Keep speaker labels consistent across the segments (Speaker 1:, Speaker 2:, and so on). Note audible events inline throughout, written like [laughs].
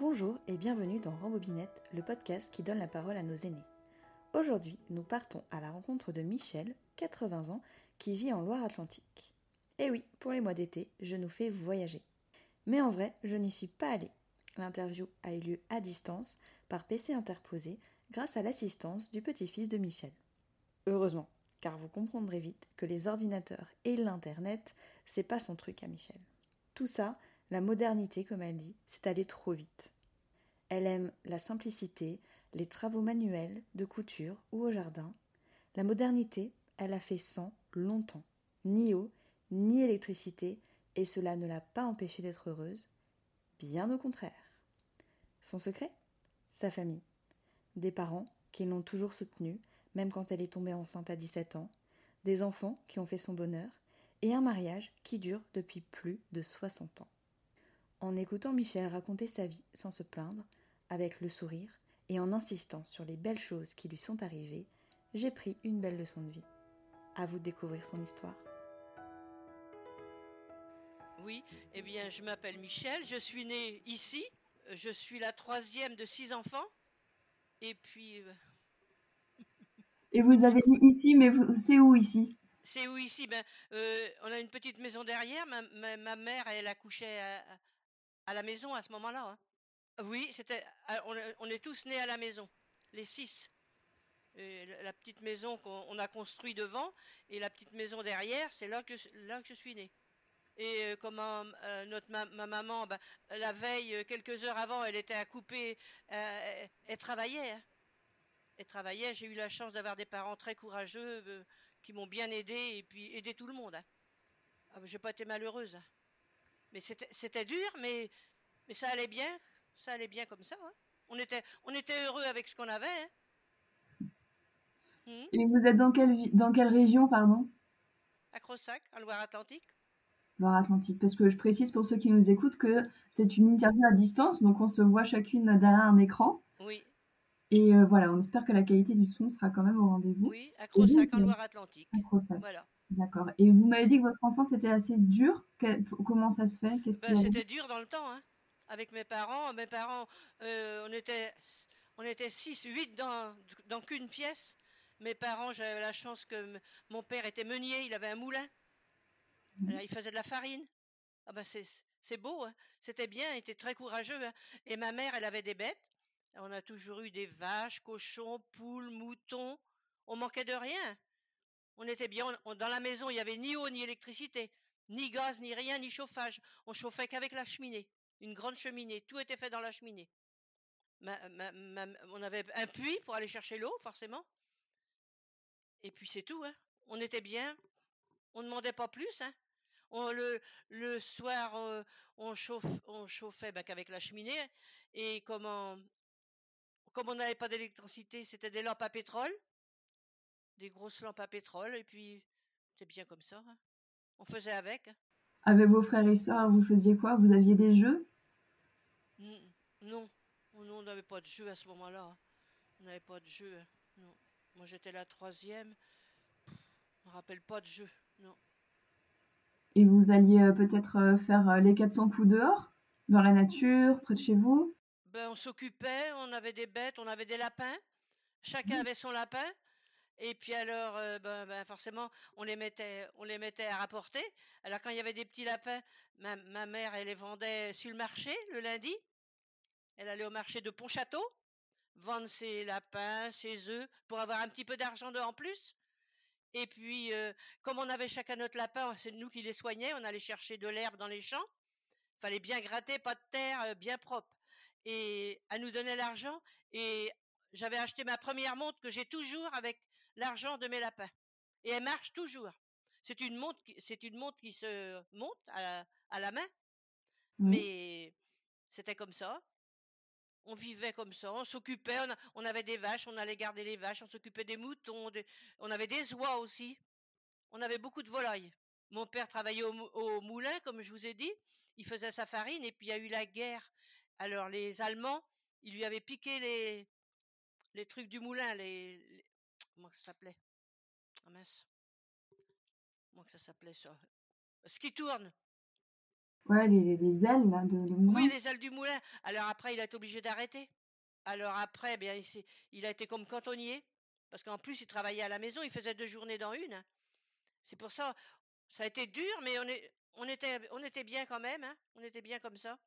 Speaker 1: Bonjour et bienvenue dans Rambobinette, le podcast qui donne la parole à nos aînés. Aujourd'hui, nous partons à la rencontre de Michel, 80 ans, qui vit en Loire-Atlantique. Et oui, pour les mois d'été, je nous fais voyager. Mais en vrai, je n'y suis pas allée. L'interview a eu lieu à distance, par PC interposé, grâce à l'assistance du petit-fils de Michel. Heureusement, car vous comprendrez vite que les ordinateurs et l'Internet, c'est pas son truc à Michel. Tout ça, la modernité, comme elle dit, c'est aller trop vite. Elle aime la simplicité, les travaux manuels, de couture ou au jardin. La modernité, elle a fait sans longtemps. Ni eau, ni électricité, et cela ne l'a pas empêchée d'être heureuse. Bien au contraire. Son secret? Sa famille. Des parents qui l'ont toujours soutenue, même quand elle est tombée enceinte à 17 ans, des enfants qui ont fait son bonheur, et un mariage qui dure depuis plus de 60 ans. En écoutant Michel raconter sa vie sans se plaindre, avec le sourire, et en insistant sur les belles choses qui lui sont arrivées, j'ai pris une belle leçon de vie. À vous de découvrir son histoire.
Speaker 2: Oui, eh bien, je m'appelle Michel, je suis née ici, je suis la troisième de six enfants, et puis. euh,
Speaker 3: Et vous avez dit ici, mais vous- c'est où ici?
Speaker 2: C'est où ici? Ben, euh, On a une petite maison derrière, ma, ma- ma mère, elle accouchait à, à la maison à ce moment-là. hein. Oui, c'était. ah, On, est tous nés à la maison, les six. La- petite maison qu'on on a construite devant et la petite maison derrière, c'est là que là que je suis née. Et euh, comment euh, notre ma, ma maman, ben, la veille, euh, quelques heures avant, elle était à couper, euh, elle travaillait. hein. Elle travaillait. J'ai eu la chance d'avoir des parents très courageux euh, qui m'ont bien aidé et puis aidé tout le monde. hein. Ah, ben, j'ai pas été malheureuse. Mais c'était dur, mais, mais ça allait bien. Ça allait bien comme ça. hein. On, était, on était heureux avec ce qu'on avait. hein. Mhm.
Speaker 3: Et vous êtes dans quelle, dans quelle région, pardon?
Speaker 2: À Crossac, en Loire-Atlantique.
Speaker 3: Loire-Atlantique. Parce que je précise pour ceux qui nous écoutent que c'est une interview à distance, donc on se voit chacune derrière un écran.
Speaker 2: Oui,
Speaker 3: Et euh, voilà, on espère que la qualité du son sera quand même au rendez-vous.
Speaker 2: oui, à Crossac, en
Speaker 3: euh,
Speaker 2: Loire-Atlantique. Voilà.
Speaker 3: D'accord. Et vous m'avez dit que votre enfance était assez dur. Que- comment ça se fait? Qu'est-ce
Speaker 2: Ben,
Speaker 3: qu'il y a
Speaker 2: c'était dur dans le temps, hein. Avec mes parents, mes parents, euh, on était, on était six, huit dans, dans qu'une pièce. Mes parents, j'avais la chance que m- mon père était meunier, il avait un moulin.
Speaker 3: Mhm.
Speaker 2: Alors, il faisait de la farine. Ah ben c'est, c'est beau, hein. C'était bien, il était très courageux. hein. Et ma mère, elle avait des bêtes. On a toujours eu des vaches, cochons, poules, moutons. On manquait de rien. On était bien. dans la maison, il n'y avait ni eau, ni électricité, ni gaz, ni rien, ni chauffage. On chauffait qu'avec la cheminée. Une grande cheminée. Tout était fait dans la cheminée. On avait un puits pour aller chercher l'eau, forcément. Et puis c'est tout. Hein. On était bien. On ne demandait pas plus. Hein. Le, soir, euh, on, chauffait ben, qu'avec la cheminée. Et comme on n'avait pas d'électricité, c'était des lampes à pétrole. Des grosses lampes à pétrole. Et puis, c'est bien comme ça. hein. On faisait avec. hein.
Speaker 3: Avec vos frères et sœurs, vous faisiez quoi? Vous aviez des jeux?
Speaker 2: N- Non, non, on n'avait pas de jeu à ce moment-là. hein. On n'avait pas de jeu. Non. Moi, j'étais la troisième. Je me rappelle pas de jeu. Non.
Speaker 3: Et vous alliez euh, peut-être euh, faire euh, les 400 coups dehors? Dans la nature, près de chez vous?
Speaker 2: Ben, on s'occupait, on avait des bêtes, on avait des lapins. Chacun avait son lapin. Et puis alors, euh, ben, ben, forcément, on les mettait, on les mettait à rapporter. Alors quand il y avait des petits lapins, ma, mère, elle les vendait sur le marché le lundi. Elle allait au marché de Pontchâteau vendre ses lapins, ses œufs, pour avoir un petit peu d'argent en plus. Et puis, euh, comme on avait chacun notre lapin, c'est nous qui les soignait. On allait chercher de l'herbe dans les champs. Fallait bien gratter, pas de terre, euh, bien propre. Et elle nous donnait l'argent. Et j'avais acheté ma première montre que j'ai toujours avec l'argent de mes lapins. Et elle marche toujours. C'est une montre, qui- c'est une montre qui se monte à la, à la main.
Speaker 3: Oui.
Speaker 2: Mais c'était comme ça. On vivait comme ça, on s'occupait, on, a- on avait des vaches, on allait garder les vaches, on s'occupait des moutons, on avait des oies aussi. On avait beaucoup de volailles. Mon père travaillait au, au moulin, comme je vous ai dit. Il faisait sa farine et puis il y a eu la guerre. Alors les Allemands, ils lui avaient piqué les, les trucs du moulin, les- comment ça s'appelait? Ah mince. Comment que ça s'appelait ça? Ce qui tourne.
Speaker 3: Ouais, les, les ailes là, de, le moulin.
Speaker 2: Oui, les ailes du moulin. Alors après, il a été obligé d'arrêter. Alors après, bien, il, il, a été comme cantonnier, parce qu'en plus, il travaillait à la maison, il faisait deux journées dans une. C'est pour ça, ça a été dur, mais on, est, on, était, on était bien quand même, hein. on était bien comme ça.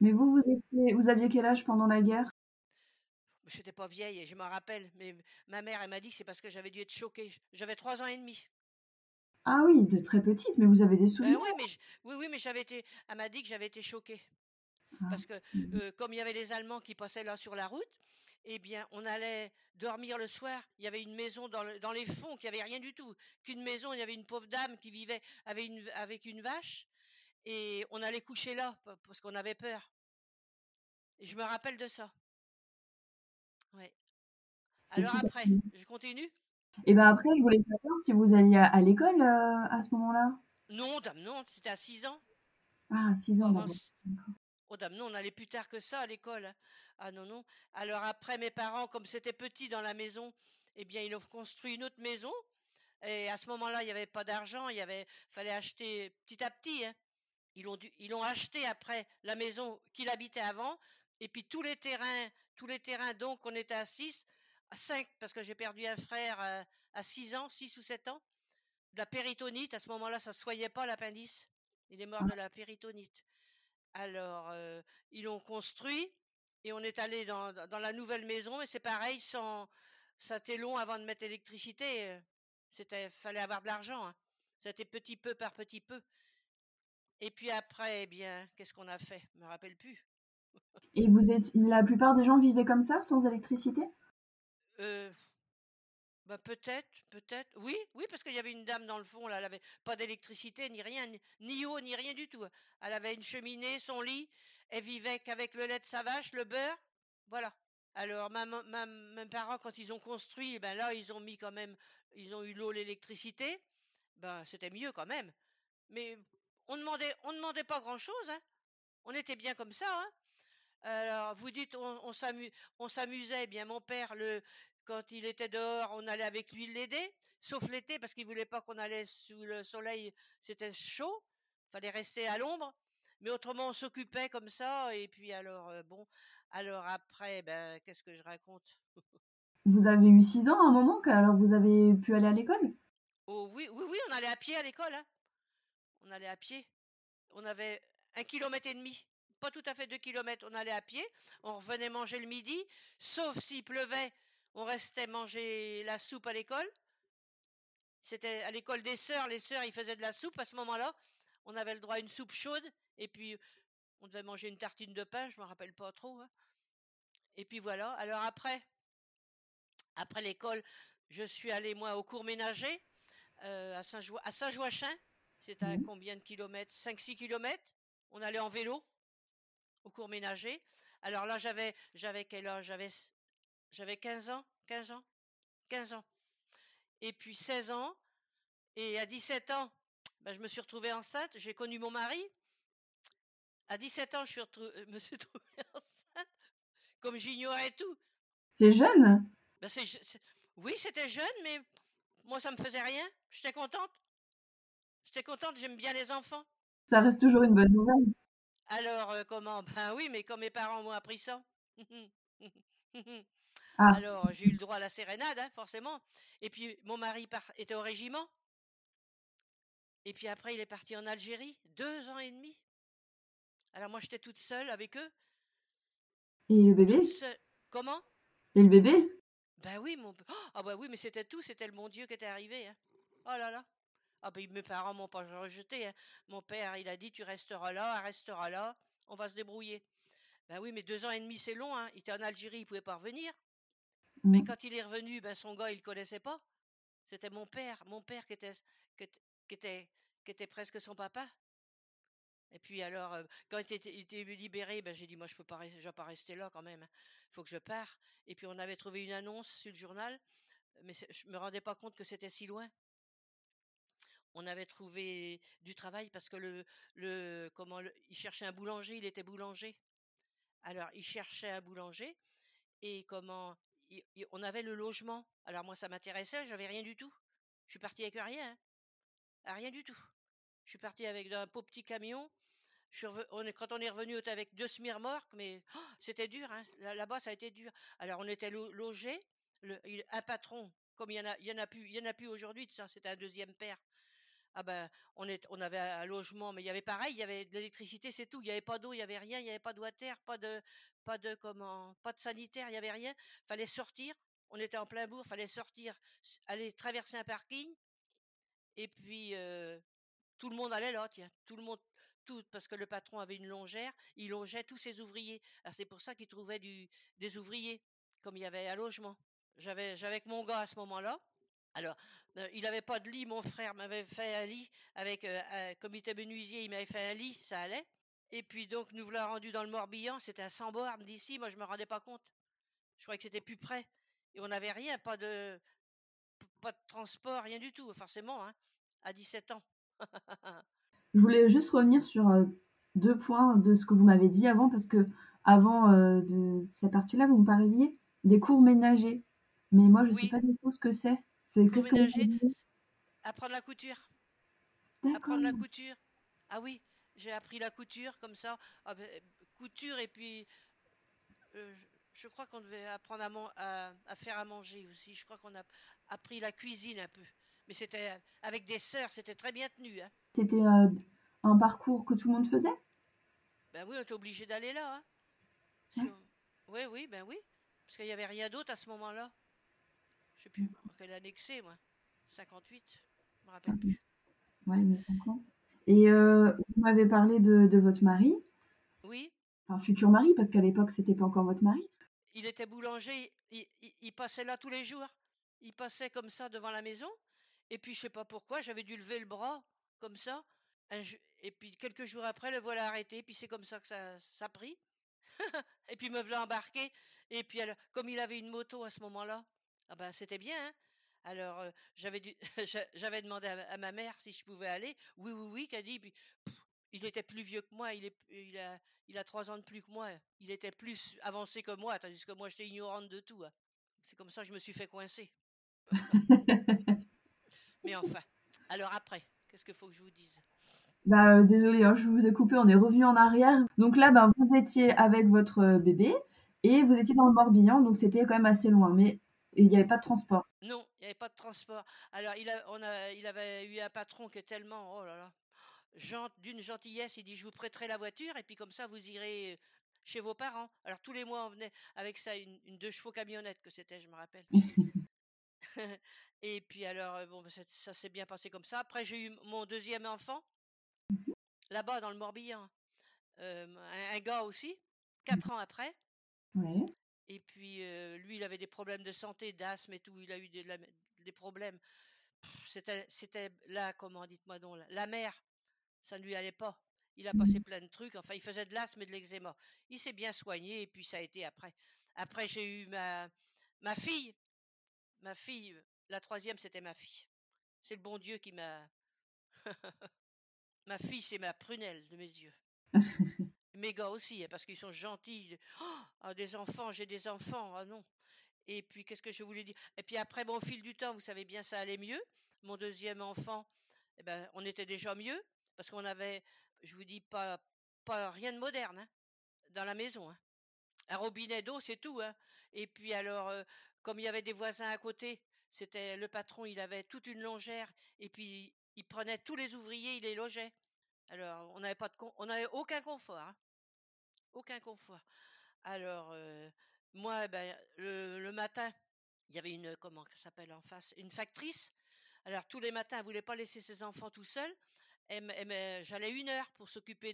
Speaker 3: Mais vous, vous, étiez, vous aviez quel âge pendant la guerre?
Speaker 2: Je n'étais pas vieille, je m'en rappelle, mais ma mère, elle m'a dit que c'est parce que j'avais dû être choquée. J'avais trois ans et demi.
Speaker 3: Ah oui, de très petite, mais vous avez des souvenirs.
Speaker 2: oui, mais oui, oui, mais j'avais été. Elle m'a dit que j'avais été choquée.
Speaker 3: Ah,
Speaker 2: Parce que
Speaker 3: mmh.
Speaker 2: euh, comme il y avait les Allemands qui passaient là sur la route, eh bien, on allait dormir le soir. Il y avait une maison dans, le- dans les fonds qui avait rien du tout. Qu'une maison, il y avait une pauvre dame qui vivait avec une, avec une vache. Et on allait coucher là pa- parce qu'on avait peur. Et je me rappelle de ça. Ouais. Alors après, je continue?
Speaker 3: Et ben après, je voulais savoir si vous alliez à, à l'école euh, à ce moment-là?
Speaker 2: Non, dame, non, c'était à 6 ans.
Speaker 3: Ah, 6 ans d'abord.
Speaker 2: s- Oh dame, non, on allait plus tard que ça à l'école. hein. Ah non, non. Alors après, mes parents, comme c'était petit dans la maison, eh bien, ils ont construit une autre maison. Et à ce moment-là, il n'y avait pas d'argent, il y avait, fallait acheter petit à petit. hein. Ils l'ont ils l'ont acheté après la maison qu'il habitait avant. Et puis tous les terrains, tous les terrains, donc on était à 6, à 5, parce que j'ai perdu un frère euh, à 6 ans, 6 ou 7 ans. De la péritonite, à ce moment-là, ça ne soignait pas l'appendice. Il est mort de la péritonite. Alors, euh, ils l'ont construit et on est allé dans, la nouvelle maison et c'est pareil, sans, ça a été long avant de mettre l'électricité. euh, C'était, fallait avoir de l'argent. hein. C'était petit peu par petit peu. Et puis après, eh bien, qu'est-ce qu'on a fait? Je me rappelle plus.
Speaker 3: Et vous êtes, la plupart des gens vivaient comme ça, sans électricité?
Speaker 2: Euh, bah peut-être, peut-être. Oui, oui, parce qu'il y avait une dame dans le fond, là, elle avait pas d'électricité, ni rien, ni, eau, ni rien du tout. Elle avait une cheminée, son lit, elle vivait qu'avec le lait de sa vache, le beurre, voilà. Alors, mes parents, quand ils ont construit, ben là, ils ont mis quand même, ils ont eu l'eau, l'électricité, ben c'était mieux quand même. Mais on demandait, on demandait pas grand-chose, hein. On était bien comme ça, hein. Alors, vous dites, on, on s'amu- on s'amusait. Eh Bien, mon père, le, quand il était dehors, on allait avec lui l'aider, sauf l'été, parce qu'il voulait pas qu'on allait sous le soleil, c'était chaud, fallait rester à l'ombre. Mais autrement, on s'occupait comme ça, et puis alors, euh, bon, alors après, ben, qu'est-ce que je raconte?
Speaker 3: Vous avez eu 6 ans à un moment, alors vous avez pu aller à l'école?
Speaker 2: Oh oui, oui, oui, on allait à pied à l'école, hein. On allait à pied. On avait un kilomètre et demi. Pas tout à fait deux kilomètres. On allait à pied. On revenait manger le midi. Sauf s'il pleuvait, on restait manger la soupe à l'école. C'était à l'école des sœurs. Les sœurs, ils faisaient de la soupe à ce moment-là. On avait le droit à une soupe chaude. Et puis, on devait manger une tartine de pain. Je me rappelle pas trop. hein. Et puis voilà. Alors après, après l'école, je suis allée, moi, au cours ménager euh, à Saint-Jo- à Saint-Joachin. C'est à
Speaker 3: Mhm.
Speaker 2: combien de kilomètres? 5-6 kilomètres. On allait en vélo au cours ménager. Alors là, j'avais, j'avais quel âge? J'avais, j'avais 15 ans, 15 ans, 15 ans. Et puis 16 ans. Et à 17 ans, ben, je me suis retrouvée enceinte. J'ai connu mon mari. À 17 ans, je suis euh, [laughs] me suis retrouvée enceinte. Comme j'ignorais tout.
Speaker 3: C'est jeune?
Speaker 2: Ben, c'est, c'est- oui, c'était jeune, mais moi, ça me faisait rien. J'étais contente. J'étais contente, j'aime bien les enfants.
Speaker 3: Ça reste toujours une bonne nouvelle.
Speaker 2: Alors, euh, comment? [laughs] Ben oui, mais comme mes parents m'ont appris ça. [laughs]
Speaker 3: Ah.
Speaker 2: Alors, j'ai eu le droit à la sérénade, hein, forcément. Et puis, mon mari était au régiment. Et puis après, il est parti en Algérie, deux ans et demi. Alors, moi, j'étais toute seule avec eux.
Speaker 3: Et le bébé?
Speaker 2: Seule. Comment?
Speaker 3: Et le bébé?
Speaker 2: Ben oui, mon. Oh, ah ben oui, mais c'était tout, c'était le bon Dieu qui était arrivé. hein. Oh là là. Ah ben mes parents m'ont pas rejeté. hein. Mon père, il a dit tu resteras là, elle restera là, on va se débrouiller. Ben oui, mais deux ans et demi c'est long. Hein. Il était en Algérie, il pouvait pas revenir. Mais
Speaker 3: Mm.
Speaker 2: quand il est revenu, ben son gars, il le connaissait pas. C'était mon père, mon père qui était, qui était, qui était, qui était presque son papa. Et puis alors, euh, quand il était, il était libéré, ben j'ai dit moi je peux pas, je vais pas rester là quand même. Il faut que je parte. Et puis on avait trouvé une annonce sur le journal, mais je me rendais pas compte que c'était si loin. On avait trouvé du travail parce que le, le comment, il cherchait un boulanger, il était boulanger. Alors il cherchait un boulanger et comment, on avait le logement. Alors moi ça m'intéressait, j'avais rien du tout. Je suis partie avec rien, hein. Ah, rien du tout. Je suis partie avec un pauvre petit camion quand on est revenu, avec deux semi-remorques, mais oh, c'était dur. Hein. Là-bas, ça a été dur. Alors, on était logés. un patron, comme il y en a, il y en a plus, il y en a plus aujourd'hui ça. C'était un deuxième père. Ah ben, on, avait un logement, mais il y avait pareil, il y avait de l'électricité, c'est tout. Il n'y avait pas d'eau, il n'y avait rien, il n'y avait pas de water, pas de, pas de comment, pas de sanitaire, il n'y avait rien. Fallait sortir. On était en plein bourg, fallait sortir, aller traverser un parking, et puis euh, tout le monde allait là, tiens, tout le monde, tout, parce que le patron avait une longère, il longeait tous ses ouvriers. Alors c'est pour ça qu'il trouvait du, des ouvriers, comme il y avait un logement. J'avais, j'avais mon gars à ce moment-là. Alors, euh, il n'avait pas de lit, mon frère m'avait fait un lit avec, euh, un comité menuisier, il m'avait fait un lit, ça allait. Et puis donc, nous voilà rendus dans le Morbihan, c'était à 100 bornes d'ici, moi je me rendais pas compte. Je croyais que c'était plus près. Et on n'avait rien, pas de, pas de transport, rien du tout, forcément, hein, à 17 ans.
Speaker 3: je voulais juste revenir sur euh, deux points de ce que vous m'avez dit avant, parce que avant de cette partie-là, vous me parliez des cours ménagers. Mais moi, je ne sais pas du tout ce que c'est.
Speaker 2: C'est qu'est-ce que Apprendre la couture. Apprendre la couture. Ah oui, j'ai appris la couture comme ça. Ah ben, couture et puis euh, je crois qu'on devait apprendre à, faire à manger aussi. Je crois qu'on a appris la cuisine un peu. Mais c'était avec des sœurs, c'était très bien tenu. Hein.
Speaker 3: C'était euh, un parcours que tout le monde faisait?
Speaker 2: Ben oui, on était obligé d'aller là. Hein. Oui, oui, ben oui. Parce qu'il n'y avait rien d'autre à ce moment-là. Je sais plus quelle année que c'est, moi. 58, je me rappelle plus.
Speaker 3: Ouais, les 50. Et euh, vous m'avez parlé de, votre mari.
Speaker 2: Oui.
Speaker 3: Enfin, futur mari, parce qu'à l'époque, c'était pas encore votre mari.
Speaker 2: Il était boulanger, il, passait là tous les jours. Il passait comme ça devant la maison. Et puis, je sais pas pourquoi, j'avais dû lever le bras, comme ça. et puis, quelques jours après, le voilà arrêté. Puis, c'est comme ça que ça, ça a pris. [laughs] et puis, me voilà embarqué. Et puis, comme il avait une moto à ce moment-là, ah ben c'était bien. Hein Alors euh, j'avais [laughs] demandé à, ma mère si je pouvait aller. Oui oui oui, qu'a dit. Il était plus vieux que moi. Il est il a il a trois ans de plus que moi. Il était plus avancé que moi, tandis que moi j'étais ignorante de tout. Hein. C'est comme ça que je me suis fait coincer. Mais enfin. Alors après, qu'est-ce qu'il faut que je vous dise?
Speaker 3: Bah, euh, désolé, hein, je vous ai coupé, on est revenu en arrière. Donc là, ben, vous étiez avec votre euh, bébé et vous étiez dans le Morbihan, donc c'était quand même assez loin. Mais et il n'y avait pas de transport.
Speaker 2: Non, il n'y avait pas de transport. Alors, il, a, on a, il avait eu un patron qui est tellement, oh là là, d'une gentillesse. Il dit, je vous prêterai la voiture et puis comme ça, vous irez chez vos parents. Alors, tous les mois, on venait avec ça, une, deux chevaux camionnette que c'était, je me rappelle. [laughs] [laughs] et puis alors, euh, bon, ça, ça s'est bien passé comme ça. Après, j'ai eu mon deuxième enfant, mhm. là-bas dans le Morbihan. Euh, un, gars aussi, quatre ans après.
Speaker 3: Ouais.
Speaker 2: Et puis, euh, lui, il avait des problèmes de santé, d'asthme et tout. Il a eu des, problèmes. C'était, là, comment, dites-moi donc, la mer, ça ne lui allait pas. Il a passé plein de trucs. Enfin, il faisait de l'asthme et de l'eczéma. Il s'est bien soigné et puis ça a été après. Après, j'ai eu ma, ma fille. Ma fille, la troisième, c'était ma fille. C'est le bon Dieu qui m'a. [laughs] ma fille, c'est ma prunelle de mes yeux. [laughs] Mes gars aussi, hein, parce qu'ils sont gentils. Oh, ah, des enfants, j'ai des enfants, ah non. Et puis, qu'est-ce que je voulais dire? Et puis après, bon, au fil du temps, vous savez bien, ça allait mieux. Mon deuxième enfant, eh ben, on était déjà mieux, parce qu'on avait, je vous dis, pas, pas rien de moderne hein, dans la maison. Hein. Un robinet d'eau, c'est tout. Et puis alors, euh, comme il y avait des voisins à côté, c'était le patron, il avait toute une longère, et puis il prenait tous les ouvriers, il les logeait. Alors, on n'avait pas de, on n'avait aucun confort. Aucun confort. Alors, euh, moi, ben, le, matin, il y avait une, comment ça s'appelle en face, une factrice. Alors, tous les matins, elle voulait pas laisser ses enfants tout seuls. J'allais une heure pour s'occuper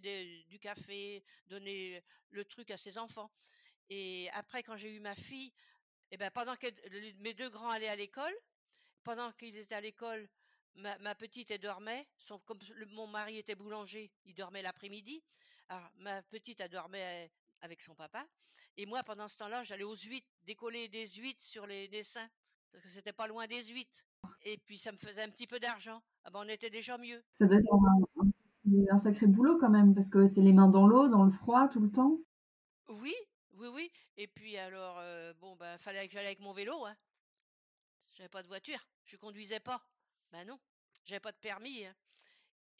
Speaker 2: du café, donner le truc à ses enfants. Et après, quand j'ai eu ma fille, eh ben, pendant que mes deux grands allaient à l'école, pendant qu'ils étaient à l'école, ma, petite, elle dormait. Comme mon mari était boulanger, il dormait l'après-midi. Alors, ma petite, elle dormait avec son papa. Et moi, pendant ce temps-là, j'allais aux huîtres, décoller des huîtres sur les dessins. Parce que c'était pas loin des huîtres. Et puis, ça me faisait un petit peu d'argent. Ah ben, on était déjà mieux.
Speaker 3: Ça doit être un, sacré boulot quand même, parce que c'est les mains dans l'eau, dans le froid, tout le temps.
Speaker 2: Oui, oui, oui. Et puis alors, euh, bon, ben, fallait que j'aille avec mon vélo. Hein. J'avais pas de voiture. Je conduisais pas. Ben non, j'avais pas de permis. Hein.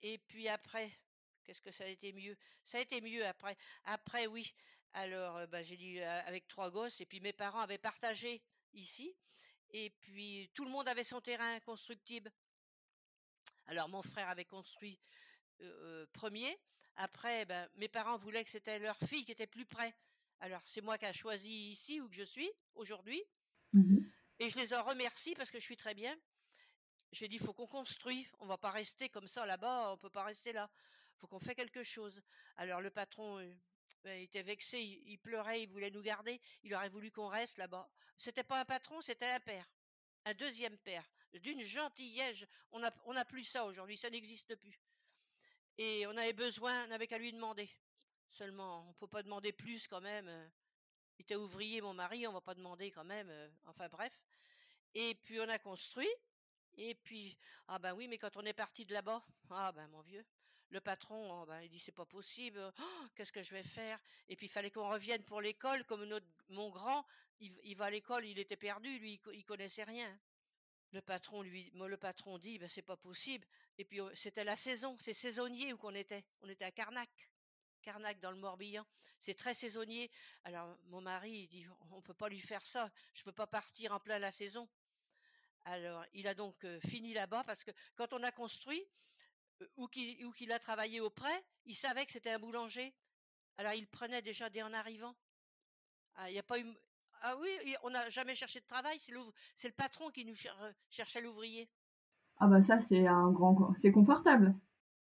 Speaker 2: Et puis après, qu'est-ce que ça a été mieux? Ça a été mieux après. Après, oui. Alors, bah, j'ai dit avec trois gosses, et puis mes parents avaient partagé ici, et puis tout le monde avait son terrain constructible. Alors, mon frère avait construit premier. Après, ben, mes parents voulaient que c'était leur fille qui était plus près. Alors, c'est moi qui ai choisi ici où je suis aujourd'hui. Mmh et je les en remercie parce que je suis très bien. J'ai dit, il faut qu'on construise. On va pas rester comme ça là-bas. On peut pas rester là. Faut qu'on fait quelque chose. Alors, le patron, ben, il était vexé. Il, pleurait. Il voulait nous garder. Il aurait voulu qu'on reste là-bas. C'était pas un patron, c'était un père. Un deuxième père. D'une gentillesse. On n'a on a plus ça aujourd'hui. Ça n'existe plus. Et on avait besoin, on n'avait qu'à lui demander. Seulement, on peut pas demander plus quand même. Euh. Il était ouvrier, mon mari, on va pas demander quand même. Euh. Enfin bref. Et puis on a construit. Et puis, ah ben oui, mais quand on est parti de là-bas, ah ben mon vieux, le patron, ben, il dit c'est pas possible, oh, qu'est-ce que je vais faire? Et puis il fallait qu'on revienne pour l'école, comme mon grand, il, va à l'école, il était perdu, lui, il, il connaissait rien. Le patron lui, le patron dit, ben c'est pas possible. Et puis c'était la saison, c'est saisonnier où qu'on était. On était à Carnac, Carnac dans le Morbihan. C'est très saisonnier. Alors mon mari il dit, on peut pas lui faire ça. Je peux pas partir en plein la saison. Alors il a donc fini là-bas parce que quand on a construit, ou qu'il a travaillé auprès, il savait que c'était un boulanger. Alors il prenait déjà dès en arrivant. Ah, il n'y a pas eu, ah oui, on n'a jamais cherché de travail, c'est le patron qui nous cherchait l'ouvrier.
Speaker 3: Ah bah ça c'est un grand, c'est confortable.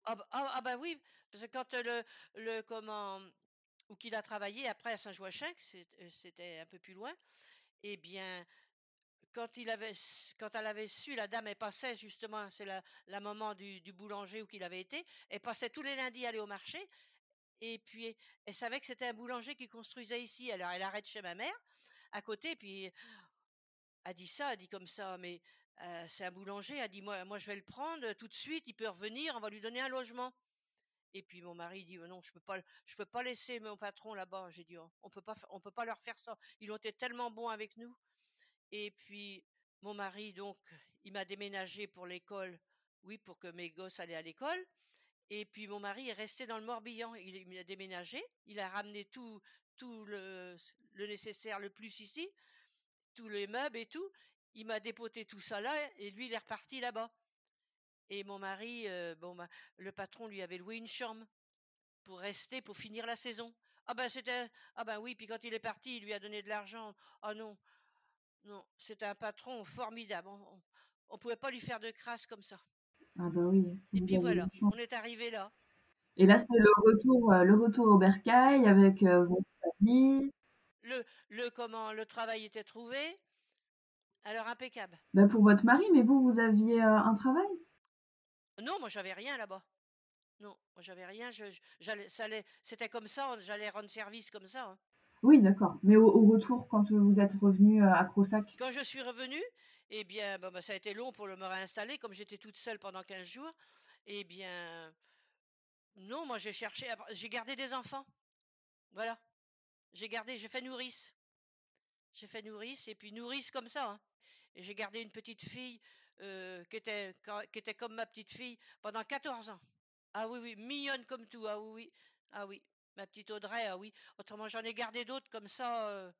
Speaker 2: Ah bah, ah, ah bah, oui, parce que quand le, le comment, ou qu'il a travaillé après à Saint-Joachim, c'était un peu plus loin, eh bien, quand elle avait su, la dame, elle passait justement, c'est la, maman du, boulanger où qu'il avait été, elle passait tous les lundis aller au marché, et puis elle savait que c'était un boulanger qui construisait ici. Alors elle arrête chez ma mère, à côté, puis a dit ça, a dit comme ça, mais c'est un boulanger, a dit moi, moi je vais le prendre tout de suite, il peut revenir, on va lui donner un logement. Et puis mon mari dit non, je peux pas, je peux pas laisser mon patron là-bas. J'ai dit on peut pas, on peut pas leur faire ça. Ils ont été tellement bons avec nous. Et puis mon mari donc, il m'a déménagé pour l'école, oui, pour que mes gosses allaient à l'école. Et puis mon mari est resté dans le Morbihan. Il, il a déménagé, il a ramené tout, tout le, nécessaire le plus ici, tous les meubles et tout. Il m'a dépoté tout ça là et lui il est reparti là-bas. Et mon mari, euh, bon bah, le patron lui avait loué une chambre pour rester pour finir la saison. Ah ben c'était ah ben oui puis quand il est parti il lui a donné de l'argent. Ah non non c'était un patron formidable. On, on, pouvait pas lui faire de crasse comme ça.
Speaker 3: Ah ben oui.
Speaker 2: Et puis voilà on est arrivé là.
Speaker 3: Et là c'était le retour euh, le retour au bercail avec euh,
Speaker 2: le, le, comment, le travail était trouvé. Alors impeccable.
Speaker 3: Ben pour votre mari, mais vous, vous aviez euh, un travail?
Speaker 2: Non, moi j'avais rien là-bas. Non, moi j'avais rien. Je, c'était comme ça, j'allais rendre service comme ça. Hein.
Speaker 3: Oui, d'accord. Mais au, retour, quand vous êtes revenu euh, à Crossac
Speaker 2: Quand je suis revenu, eh bien, bon, bah, ça a été long pour le me réinstaller, comme j'étais toute seule pendant 15 jours. Eh bien, non, moi j'ai cherché, j'ai gardé des enfants. Voilà. J'ai gardé, j'ai fait nourrice. J'ai fait nourrice et puis nourrice comme ça. Hein. J'ai gardé une petite fille euh, qui, était, qui était comme ma petite fille pendant 14 ans. Ah oui, oui, mignonne comme tout. Ah oui, oui. Ah oui, ma petite Audrey, ah oui. Autrement, j'en ai gardé d'autres comme ça euh,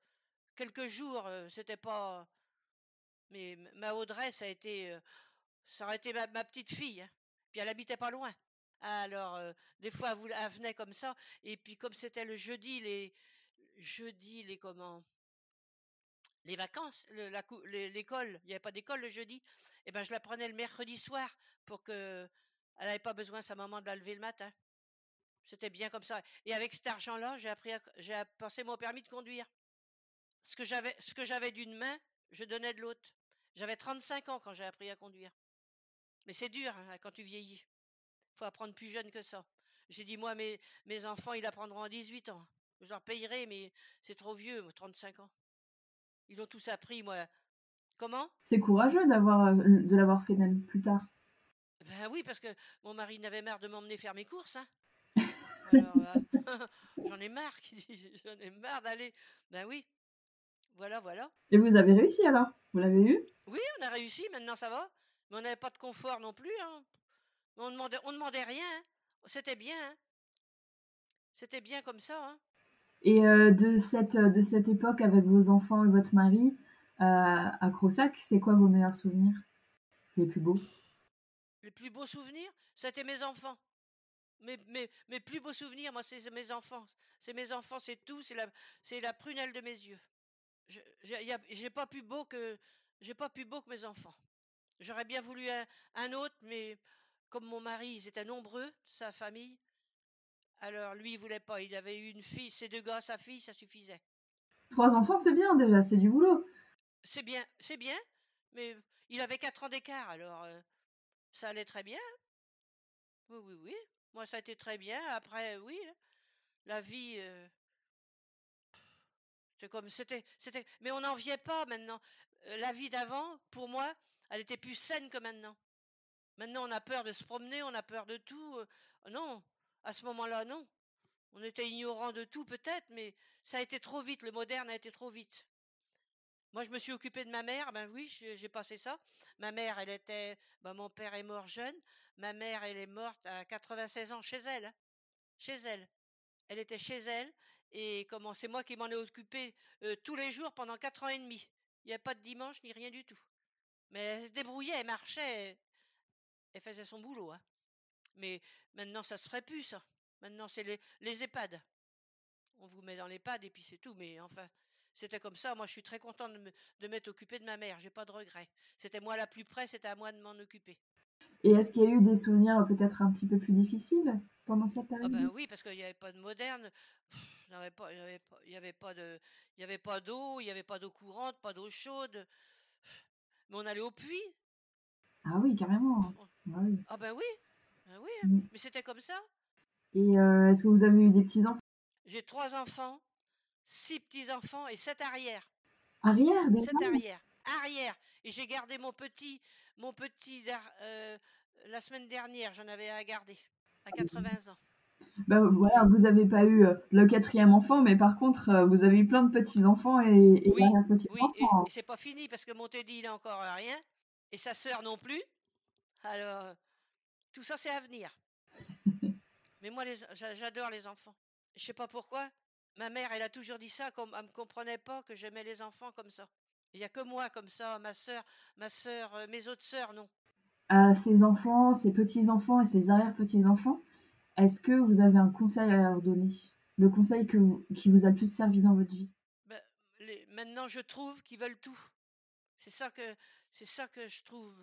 Speaker 2: quelques jours. Euh, c'était pas. Mais ma Audrey, ça a été. ça aurait été ma, petite fille. Hein. Puis elle habitait pas loin. Alors, des fois, elle venait comme ça. Et puis, comme c'était le jeudi, les, jeudi, les comment les vacances, l'école, il n'y avait pas d'école le jeudi, et eh ben je la prenais le mercredi soir pour que elle n'avait pas besoin sa maman de la lever le matin. C'était bien comme ça. Et avec cet argent-là, j'ai appris, j'ai passé mon permis de conduire. Ce que j'avais, ce que j'avais d'une main, je donnais de l'autre. J'avais 35 ans quand j'ai appris à conduire. Mais c'est dur hein, quand tu vieillis. Faut apprendre plus jeune que ça. J'ai dit moi mes mes enfants ils apprendront à 18 ans. Je leur payerai, mais c'est trop vieux, 35 ans. Ils ont tous appris, moi. Comment?
Speaker 3: C'est courageux d'avoir euh, de l'avoir fait même plus tard.
Speaker 2: Ben oui, parce que mon mari n'avait marre de m'emmener faire mes courses. Hein. [laughs] Euh, [laughs] j'en ai marre, [laughs] j'en ai marre d'aller. Ben oui, voilà, voilà.
Speaker 3: Et vous avez réussi alors? Vous l'avez eu?
Speaker 2: Oui, on a réussi, maintenant ça va. Mais on n'avait pas de confort non plus. Hein. On demandait, on demandait rien. Hein. C'était bien. Hein. C'était bien comme ça. Hein.
Speaker 3: Et de, cette, de cette époque avec vos enfants et votre mari à Crossac, c'est quoi vos meilleurs souvenirs? Les plus beaux?
Speaker 2: Les plus beaux souvenirs C'était mes enfants. Mes, mes, mes, plus beaux souvenirs, moi, c'est mes enfants. C'est mes enfants, c'est tout. C'est la, c'est la prunelle de mes yeux. J'ai pas plus beau que j'ai pas plus beau que mes enfants. J'aurais bien voulu un, un, autre, mais comme mon mari, ils étaient nombreux, sa famille, alors lui, il voulait pas. Il avait eu une fille, ses deux gars, sa fille, ça suffisait.
Speaker 3: Trois enfants, c'est bien déjà, c'est du boulot.
Speaker 2: C'est bien, c'est bien, mais il avait quatre ans d'écart, alors euh, ça allait très bien. Oui, oui, oui. Moi, ça a été très bien. Après, oui, hein. la vie, euh, c'est comme c'était, c'était. Mais on n'en vient pas maintenant. Euh, la vie d'avant, pour moi, elle était plus saine que maintenant. Maintenant, on a peur de se promener, on a peur de tout. non, à ce moment-là, non. On était ignorant de tout peut-être, mais ça a été trop vite, le moderne a été trop vite. Moi, je me suis occupée de ma mère, ben oui, j'ai passé ça. Ma mère, elle était, ben mon père est mort jeune. Ma mère, elle est morte à 96 ans chez elle, hein. chez elle. Elle était chez elle et comment c'est moi qui m'en ai occupé euh, tous les jours pendant quatre ans et demi. Il n'y avait pas de dimanche ni rien du tout. Mais elle se débrouillait, elle marchait, elle faisait son boulot. Hein. Mais maintenant, ça se ferait plus, ça. Maintenant, c'est les, les EHPAD. On vous met dans l'EHPAD et puis c'est tout. Mais enfin, c'était comme ça. Moi, je suis très contente de m'être occupée de ma mère. J'ai pas de regrets. C'était moi la plus près, c'était à moi de m'en occuper.
Speaker 3: Et est-ce qu'il y a eu des souvenirs peut-être un petit peu plus difficiles pendant cette
Speaker 2: ah
Speaker 3: période?
Speaker 2: ben Oui, parce qu'il n'y avait pas de moderne. Il n'y avait y avait pas de, il y avait pas d'eau, il n'y avait pas d'eau courante, pas d'eau chaude. Mais on allait au puits.
Speaker 3: Ah oui, carrément. Ah, oui.
Speaker 2: ah ben oui, ben oui. Hein. Mm. Mais c'était comme ça.
Speaker 3: Et euh, est-ce que vous avez eu des petits enfants
Speaker 2: J'ai trois enfants, six petits enfants et sept arrières.
Speaker 3: Arrière,
Speaker 2: Sept arrières. Arrière. Et j'ai gardé mon petit, mon petit euh, la semaine dernière. J'en avais à garder à 80 ans.
Speaker 3: Ben voilà, vous n'avez pas eu euh, le quatrième enfant, mais par contre, vous avez eu plein de petits enfants et, et
Speaker 2: oui,
Speaker 3: petits
Speaker 2: oui,
Speaker 3: enfants.
Speaker 2: Et, c'est pas fini parce que mon Teddy il a encore rien et sa sœur non plus. Alors tout ça, c'est à venir. [laughs] Mais moi, j'adore les enfants. Je sais pas pourquoi. Ma mère, elle a toujours dit ça, elle me comprenait pas que j'aimais les enfants comme ça. Il n'y a que moi comme ça, ma sœur, ma sœur, euh, mes autres sœurs, non.
Speaker 3: À ses enfants, ses petits-enfants et ses arrière-petits-enfants, est-ce que vous avez un conseil à leur donner? Le conseil que qui vous a le plus servi dans votre vie?
Speaker 2: Ben, Maintenant, je trouve qu'ils veulent tout. C'est ça que c'est ça que je trouve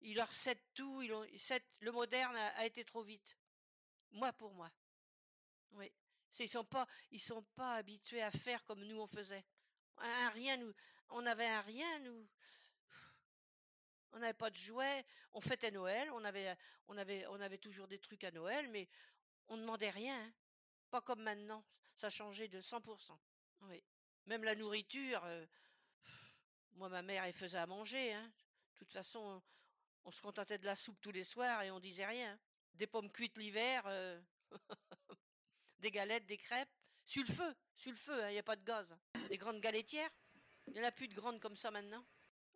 Speaker 2: ils leur cèdent tout, ils ont, le moderne a, été trop vite. Moi pour moi. Oui. Ils sont pas, ils sont pas habitués à faire comme nous on faisait. Un rien, nous, on avait un rien, nous. On n'avait pas de jouets. On fêtait Noël. On avait, toujours des trucs à Noël, mais on ne demandait rien. Hein. Pas comme maintenant. Ça changé de 100%. Oui. Même la nourriture. Euh, moi, ma mère, elle faisait à manger. Hein. De toute façon, on se contentait de la soupe tous les soirs et on disait rien. Des pommes cuites l'hiver, euh, [laughs] des galettes, des crêpes, sur le feu, sur le feu, il hein, n'y a pas de gaz. Des grandes galettières, il n'y en a plus de grandes comme ça maintenant.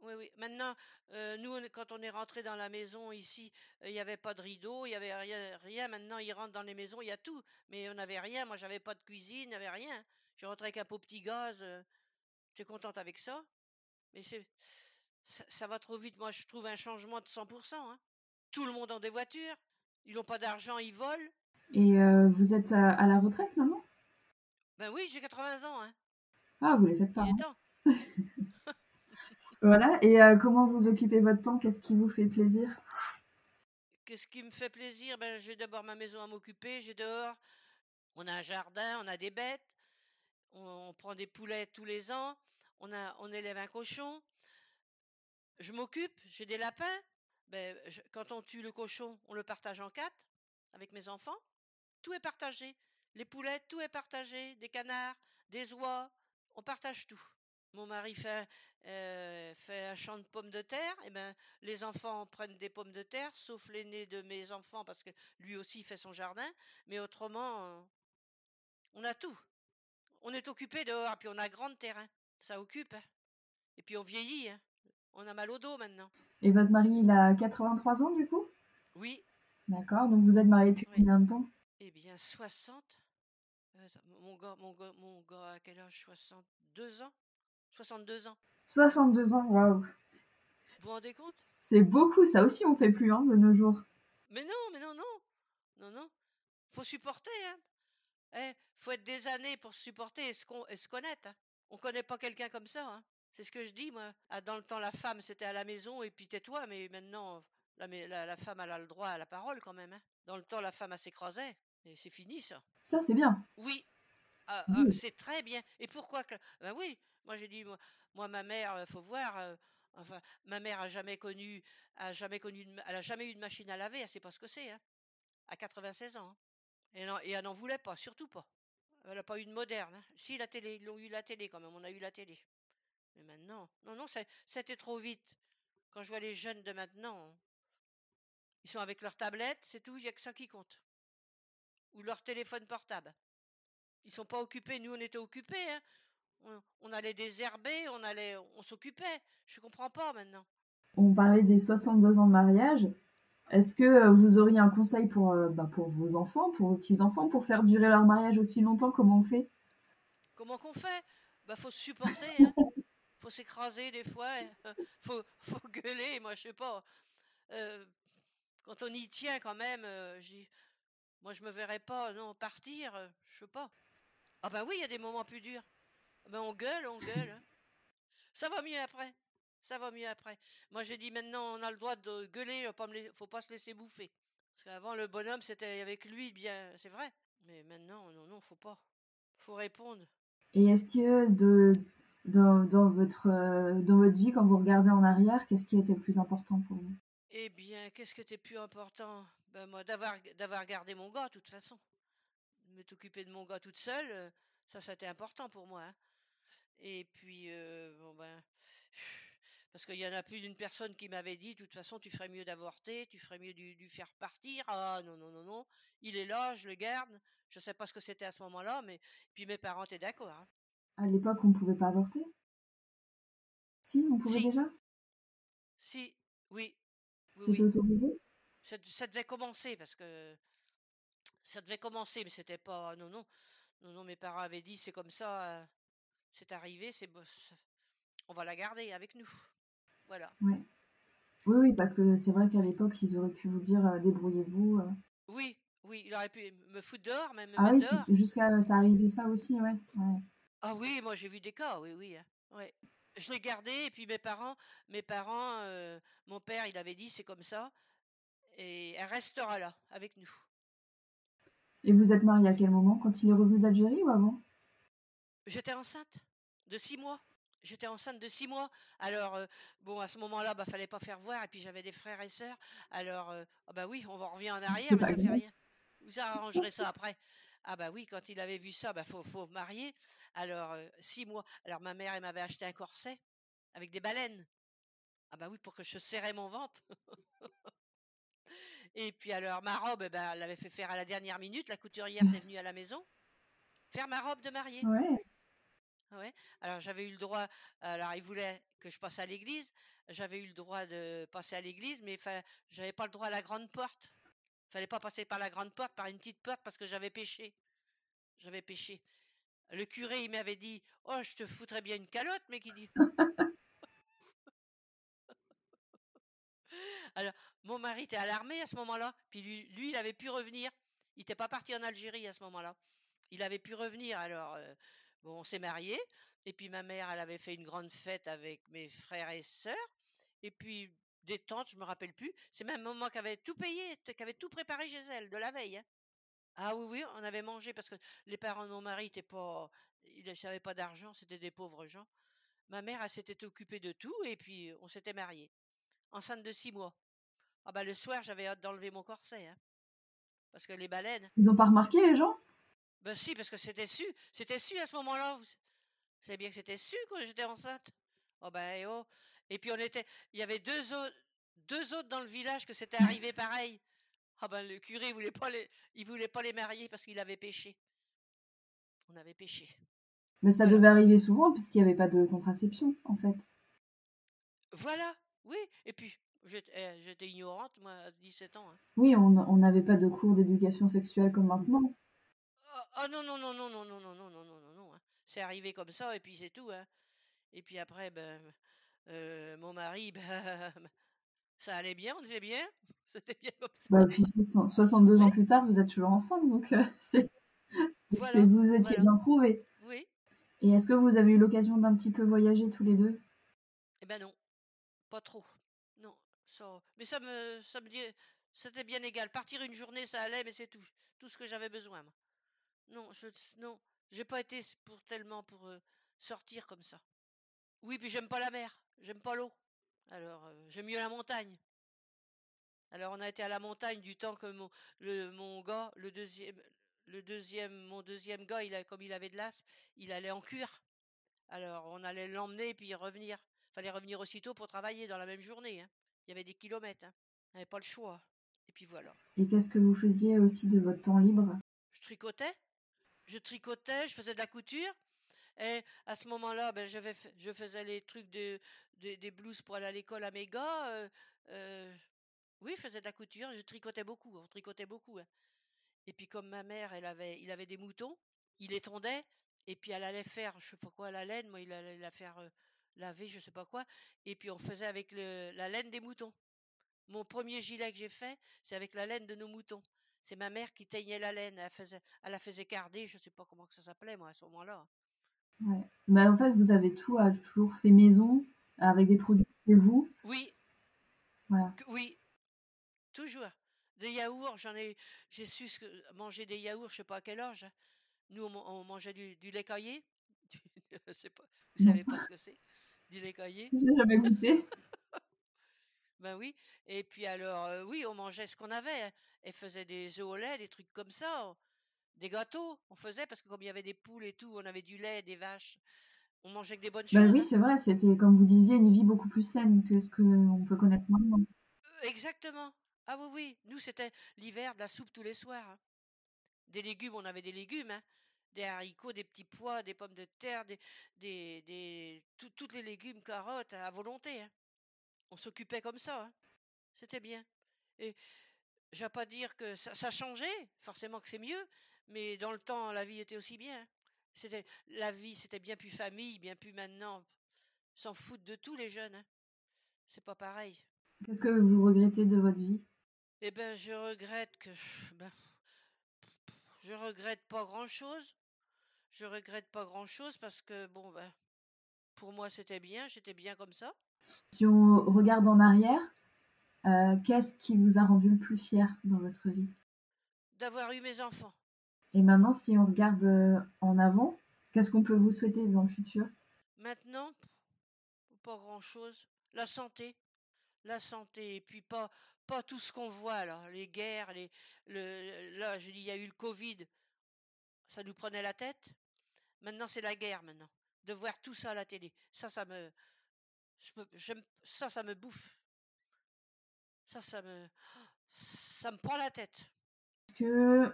Speaker 2: Oui, oui. Maintenant, euh, nous, quand on est rentré dans la maison ici, euh, il n'y avait pas de rideau, il n'y avait rien, rien. Maintenant, ils rentrent dans les maisons, il y a tout. Mais on n'avait rien. Moi, j'avais pas de cuisine, il n'y avait rien. Je rentrais avec un beau petit gaz. J'étais contente avec ça? Mais c'est, ça, va trop vite. Moi, je trouve un changement de 100%. Hein. Tout le monde a des voitures. Ils n'ont pas d'argent, ils volent.
Speaker 3: Et euh, vous êtes à, la retraite maintenant
Speaker 2: Ben oui, j'ai 80 ans. Hein.
Speaker 3: Ah, vous les faites pas. Hein. [laughs] voilà. Et euh, comment vous occupez votre temps? Qu'est-ce qui vous fait plaisir?
Speaker 2: Qu'est-ce qui me fait plaisir? Ben, J'ai d'abord ma maison à m'occuper. J'ai dehors. On a un jardin, on a des bêtes. On, prend des poulets tous les ans. On, a, on élève un cochon je m'occupe, j'ai des lapins. Ben, quand on tue le cochon, on le partage en quatre avec mes enfants. Tout est partagé. Les poulets, tout est partagé. Des canards, des oies, on partage tout. Mon mari fait, euh, fait un champ de pommes de terre. Et eh ben, les enfants prennent des pommes de terre, sauf l'aîné de mes enfants parce que lui aussi fait son jardin. Mais autrement, on a tout. On est occupé dehors, puis on a grand terrain. Ça occupe. Hein. Et puis on vieillit. Hein. On a mal au dos maintenant.
Speaker 3: Et votre mari, il a 83 ans du coup?
Speaker 2: Oui.
Speaker 3: D'accord, donc vous êtes marié depuis combien de temps?
Speaker 2: Eh bien, 60. mon gars, mon gars, mon gars, à quel âge? 62 ans 62 ans.
Speaker 3: 62 ans, waouh.
Speaker 2: Vous vous rendez compte?
Speaker 3: C'est beaucoup, ça aussi on fait plus hein, de nos jours.
Speaker 2: Mais non, mais non, non. Non, non. Faut supporter, hein. Eh, faut être des années pour se supporter et se, se connaître. Hein. On connaît pas quelqu'un comme ça. Hein. C'est ce que je dis, moi. Ah, dans le temps, la femme, c'était à la maison et puis tais-toi, mais maintenant, la, la, la, femme, elle a le droit à la parole quand même. Hein. Dans le temps, la femme, elle s'écrasait. Et c'est fini, ça.
Speaker 3: Ça, c'est bien.
Speaker 2: Oui. Ah, ah, c'est très bien. Et pourquoi que... Ben oui, moi j'ai dit, moi, ma mère, il faut voir, euh, enfin, ma mère a jamais connu, a jamais connu, elle a jamais eu de machine à laver, elle sait pas ce que c'est, hein, à 96 ans. Hein. Et, et elle n'en voulait pas, surtout pas. Elle n'a pas eu de moderne. Hein. Si, la télé, ils ont eu la télé quand même, on a eu la télé. Mais maintenant, non, non, c'était trop vite. Quand je vois les jeunes de maintenant, ils sont avec leur tablette, c'est tout, il n'y a que ça qui compte. Ou leur téléphone portable. Ils sont pas occupés, nous on était occupés. Hein. On, on, allait désherber, on allait, on s'occupait. Je comprends pas maintenant.
Speaker 3: On parlait des 62 ans de mariage. Est-ce que euh, vous auriez un conseil pour, euh, bah, pour vos enfants, pour vos petits-enfants, pour faire durer leur mariage aussi longtemps? Comment on fait?
Speaker 2: Comment qu'on fait? Bah faut se supporter. Hein. [laughs] faut s'écraser des fois. Hein. [laughs] faut, faut gueuler, moi je sais pas. Euh, quand on y tient quand même, euh, moi je me verrais pas non partir, je sais pas. Ah bah oui, il y a des moments plus durs. Ben on gueule, on gueule. Hein. Ça va mieux après. Ça va mieux après. Moi, j'ai dit maintenant, on a le droit de gueuler, il faut pas se laisser bouffer. Parce qu'avant, le bonhomme, c'était avec lui, bien, c'est vrai. Mais maintenant, non, non, faut pas. Faut répondre.
Speaker 3: Et est-ce que de, dans, dans, votre, euh, dans votre vie, quand vous regardez en arrière, qu'est-ce qui était le plus important pour vous?
Speaker 2: Eh bien, qu'est-ce qui était plus important? Ben, Moi, d'avoir, d'avoir gardé mon gars, de toute façon. De m'occuper de mon gars toute seule, euh, ça, c'était important pour moi. Hein. Et puis, euh, bon ben, [sighs] parce qu'il y en a plus d'une personne qui m'avait dit, de toute façon, tu ferais mieux d'avorter, tu ferais mieux de, faire partir. Ah non, non, non, non, il est là, je le garde. Je ne sais pas ce que c'était à ce moment-là, mais puis mes parents étaient d'accord. Hein.
Speaker 3: À l'époque, on ne pouvait pas avorter? Si, on pouvait déjà?
Speaker 2: Si, oui.
Speaker 3: C'était autorisé?
Speaker 2: Ça, ça, devait commencer, parce que ça devait commencer, mais c'était pas... Non, non. Non, non, mes parents avaient dit, c'est comme ça, euh, c'est arrivé, c'est on va la garder avec nous. Voilà.
Speaker 3: Oui, oui, parce que c'est vrai qu'à l'époque, ils auraient pu vous dire euh, débrouillez-vous. Euh.
Speaker 2: Oui, oui, il aurait pu me foutre dehors, même me
Speaker 3: ah oui, jusqu'à ça arrivait ça aussi, ouais.
Speaker 2: Ah oui, moi j'ai vu des cas, oui, oui. Hein. Ouais. Je l'ai gardé et puis mes parents, mes parents, euh, mon père, il avait dit c'est comme ça et elle restera là avec nous.
Speaker 3: Et vous êtes marié à quel moment Quand il est revenu d'Algérie ou avant?
Speaker 2: J'étais enceinte de six mois. J'étais enceinte de six mois. Alors, euh, bon, à ce moment-là, bah, fallait pas faire voir. Et puis, j'avais des frères et sœurs. Alors, euh, ah bah oui, on va revenir en arrière, mais ça fait rien. Vous arrangerez ça après. Ah bah oui, quand il avait vu ça, bah faut, faut marier. Alors, euh, six mois. Alors, ma mère, elle m'avait acheté un corset avec des baleines. Ah bah oui, pour que je serrais mon ventre. [laughs] et puis, alors, ma robe, bah, elle l'avait fait faire à la dernière minute. La couturière est venue à la maison faire ma robe de mariée.
Speaker 3: Ouais?
Speaker 2: Alors j'avais eu le droit. Alors il voulait que je passe à l'église. J'avais eu le droit de passer à l'église, mais j'avais pas le droit à la grande porte. Fallait pas passer par la grande porte, par une petite porte, parce que j'avais péché. J'avais péché. Le curé, il m'avait dit, oh, je te foutrais bien une calotte, mais qui dit. [laughs] Alors, mon mari était à l'armée à ce moment-là, puis lui, lui, il avait pu revenir. Il n'était pas parti en Algérie à ce moment-là. Il avait pu revenir. Alors, euh, Bon, on s'est mariés. Et puis ma mère, elle avait fait une grande fête avec mes frères et sœurs. Et puis des tantes, je me rappelle plus. C'est même maman qui avait tout payé, qui avait tout préparé chez elle de la veille. Hein. Ah oui, oui, on avait mangé parce que les parents de mon mari n'étaient pas, ils n'avaient pas d'argent, c'était des pauvres gens. Ma mère, elle s'était occupée de tout et puis on s'était mariés. Enceinte de six mois. Ah bah le soir, j'avais hâte d'enlever mon corset, hein. Parce que les baleines.
Speaker 3: Ils ont pas remarqué les gens?
Speaker 2: Ben si, parce que c'était su. C'était su à ce moment-là. Vous savez bien que c'était su quand j'étais enceinte. Oh ben oh. Et puis on était. Il y avait deux autres, deux autres dans le village que c'était arrivé [laughs] pareil. Ah ben le curé il voulait pas les, il voulait pas les marier parce qu'il avait péché. On avait péché.
Speaker 3: Mais ça devait arriver souvent puisqu'il n'y avait pas de contraception en fait.
Speaker 2: Voilà, oui. Et puis j'étais eh, ignorante moi à 17 ans. Hein.
Speaker 3: Oui, on n'avait pas de cours d'éducation sexuelle comme maintenant.
Speaker 2: Ah non, non, non, non, non, non, non, non, non, non, non, non. C'est arrivé comme ça et puis c'est tout. Hein. Et puis après, ben, euh, mon mari, ben, ça allait bien, on était bien. C'était bien comme ça.
Speaker 3: Bah, puis 62 ans plus tard, vous êtes toujours ensemble, donc euh, c'est, vous étiez bien trouvés.
Speaker 2: Oui.
Speaker 3: Et est-ce que vous avez eu l'occasion d'un petit peu voyager tous les deux
Speaker 2: Eh ben non, pas trop. Non, ça, mais ça me, ça me dit, c'était bien égal. Partir une journée, ça allait, mais c'est tout, tout ce que j'avais besoin. Moi. Non, je, non, j'ai pas été pour tellement pour euh, sortir comme ça. Oui, puis j'aime pas la mer, j'aime pas l'eau. Alors, euh, j'aime mieux la montagne. Alors, on a été à la montagne du temps que mon, le, mon gars, le deuxième, le deuxième, mon deuxième gars, il a, comme il avait de l'as, il allait en cure. Alors, on allait l'emmener puis revenir. Fallait revenir aussitôt pour travailler dans la même journée. Hein. Il y avait des kilomètres. Hein. On n'avait pas le choix. Et puis voilà.
Speaker 3: Et qu'est-ce que vous faisiez aussi de votre temps libre?
Speaker 2: Je tricotais. Je tricotais, je faisais de la couture. Et à ce moment-là, ben, je faisais les trucs de, des blouses pour aller à l'école à mes gars. Euh, euh, oui, je faisais de la couture, je tricotais beaucoup, on tricotait beaucoup. Hein. Et puis comme ma mère, avait, il avait des moutons, il les tondait, et puis elle allait faire, je sais pas quoi, la laine, moi il allait la faire euh, laver, je sais pas quoi, et puis on faisait avec la laine des moutons. Mon premier gilet que j'ai fait, c'est avec la laine de nos moutons. C'est ma mère qui teignait la laine, elle, faisait, elle la faisait carder, je sais pas comment que ça s'appelait moi à ce moment-là.
Speaker 3: Ouais. Bah, en fait, vous avez tout toujours fait maison, avec des produits chez vous.
Speaker 2: Oui.
Speaker 3: Voilà.
Speaker 2: Oui. Toujours. Des yaourts, j'en ai, j'ai su manger des yaourts, je sais pas à quel âge. Hein. Nous, on, mangeait du, lait caillé. [laughs] pas, vous savez pas ce que c'est, du lait caillé.
Speaker 3: J'ai jamais goûté. [laughs]
Speaker 2: ben oui. Et puis alors, euh, oui, on mangeait ce qu'on avait. Hein. Elle faisait des œufs au lait, des trucs comme ça. Des gâteaux, on faisait parce que comme il y avait des poules et tout, on avait du lait, des vaches. On mangeait que des bonnes
Speaker 3: choses. Oui, hein. c'est vrai, c'était comme vous disiez une vie beaucoup plus saine que ce qu'on peut connaître maintenant.
Speaker 2: Euh, exactement. Ah oui, oui. Nous, c'était l'hiver de la soupe tous les soirs. Hein. Des légumes, on avait des légumes. Hein. Des haricots, des petits pois, des pommes de terre, des, des, des toutes les légumes, carottes, à volonté. On s'occupait comme ça. C'était bien. Et je vais pas dire que ça, ça changeait, forcément que c'est mieux, mais dans le temps, la vie était aussi bien. C'était la vie, c'était bien plus famille, bien plus maintenant. S'en foutent de tous les jeunes. Hein. C'est pas pareil.
Speaker 3: Qu'est-ce que vous regrettez de votre vie?
Speaker 2: Eh ben, je regrette que ben, je regrette pas grand-chose. Je regrette pas grand-chose parce que bon ben pour moi c'était bien, j'étais bien comme ça.
Speaker 3: Si on regarde en arrière, euh, qu'est-ce qui vous a rendu le plus fier dans votre vie?
Speaker 2: D'avoir eu mes enfants.
Speaker 3: Et maintenant, si on regarde euh, en avant, qu'est-ce qu'on peut vous souhaiter dans le futur?
Speaker 2: Maintenant, pas grand-chose. La santé. La santé. Et puis pas, pas tout ce qu'on voit là. Les guerres, les, le, là, je dis, il y a eu le Covid. Ça nous prenait la tête. Maintenant, c'est la guerre maintenant. De voir tout ça à la télé. Ça, ça me, je ça, ça me bouffe. Ça, ça me, ça me prend la tête.
Speaker 3: Que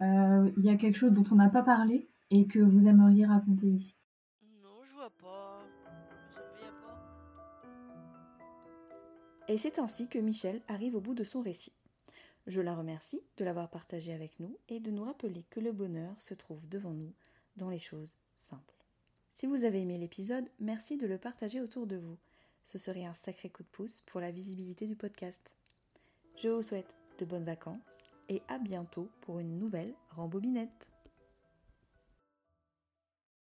Speaker 3: euh, il y a quelque chose dont on n'a pas parlé et que vous aimeriez raconter ici
Speaker 2: Non, je vois pas. Ça me vient pas.
Speaker 1: Et c'est ainsi que Michel arrive au bout de son récit. Je la remercie de l'avoir partagé avec nous et de nous rappeler que le bonheur se trouve devant nous dans les choses simples. Si vous avez aimé l'épisode, merci de le partager autour de vous. Ce serait un sacré coup de pouce pour la visibilité du podcast. Je vous souhaite de bonnes vacances et à bientôt pour une nouvelle rembobinette.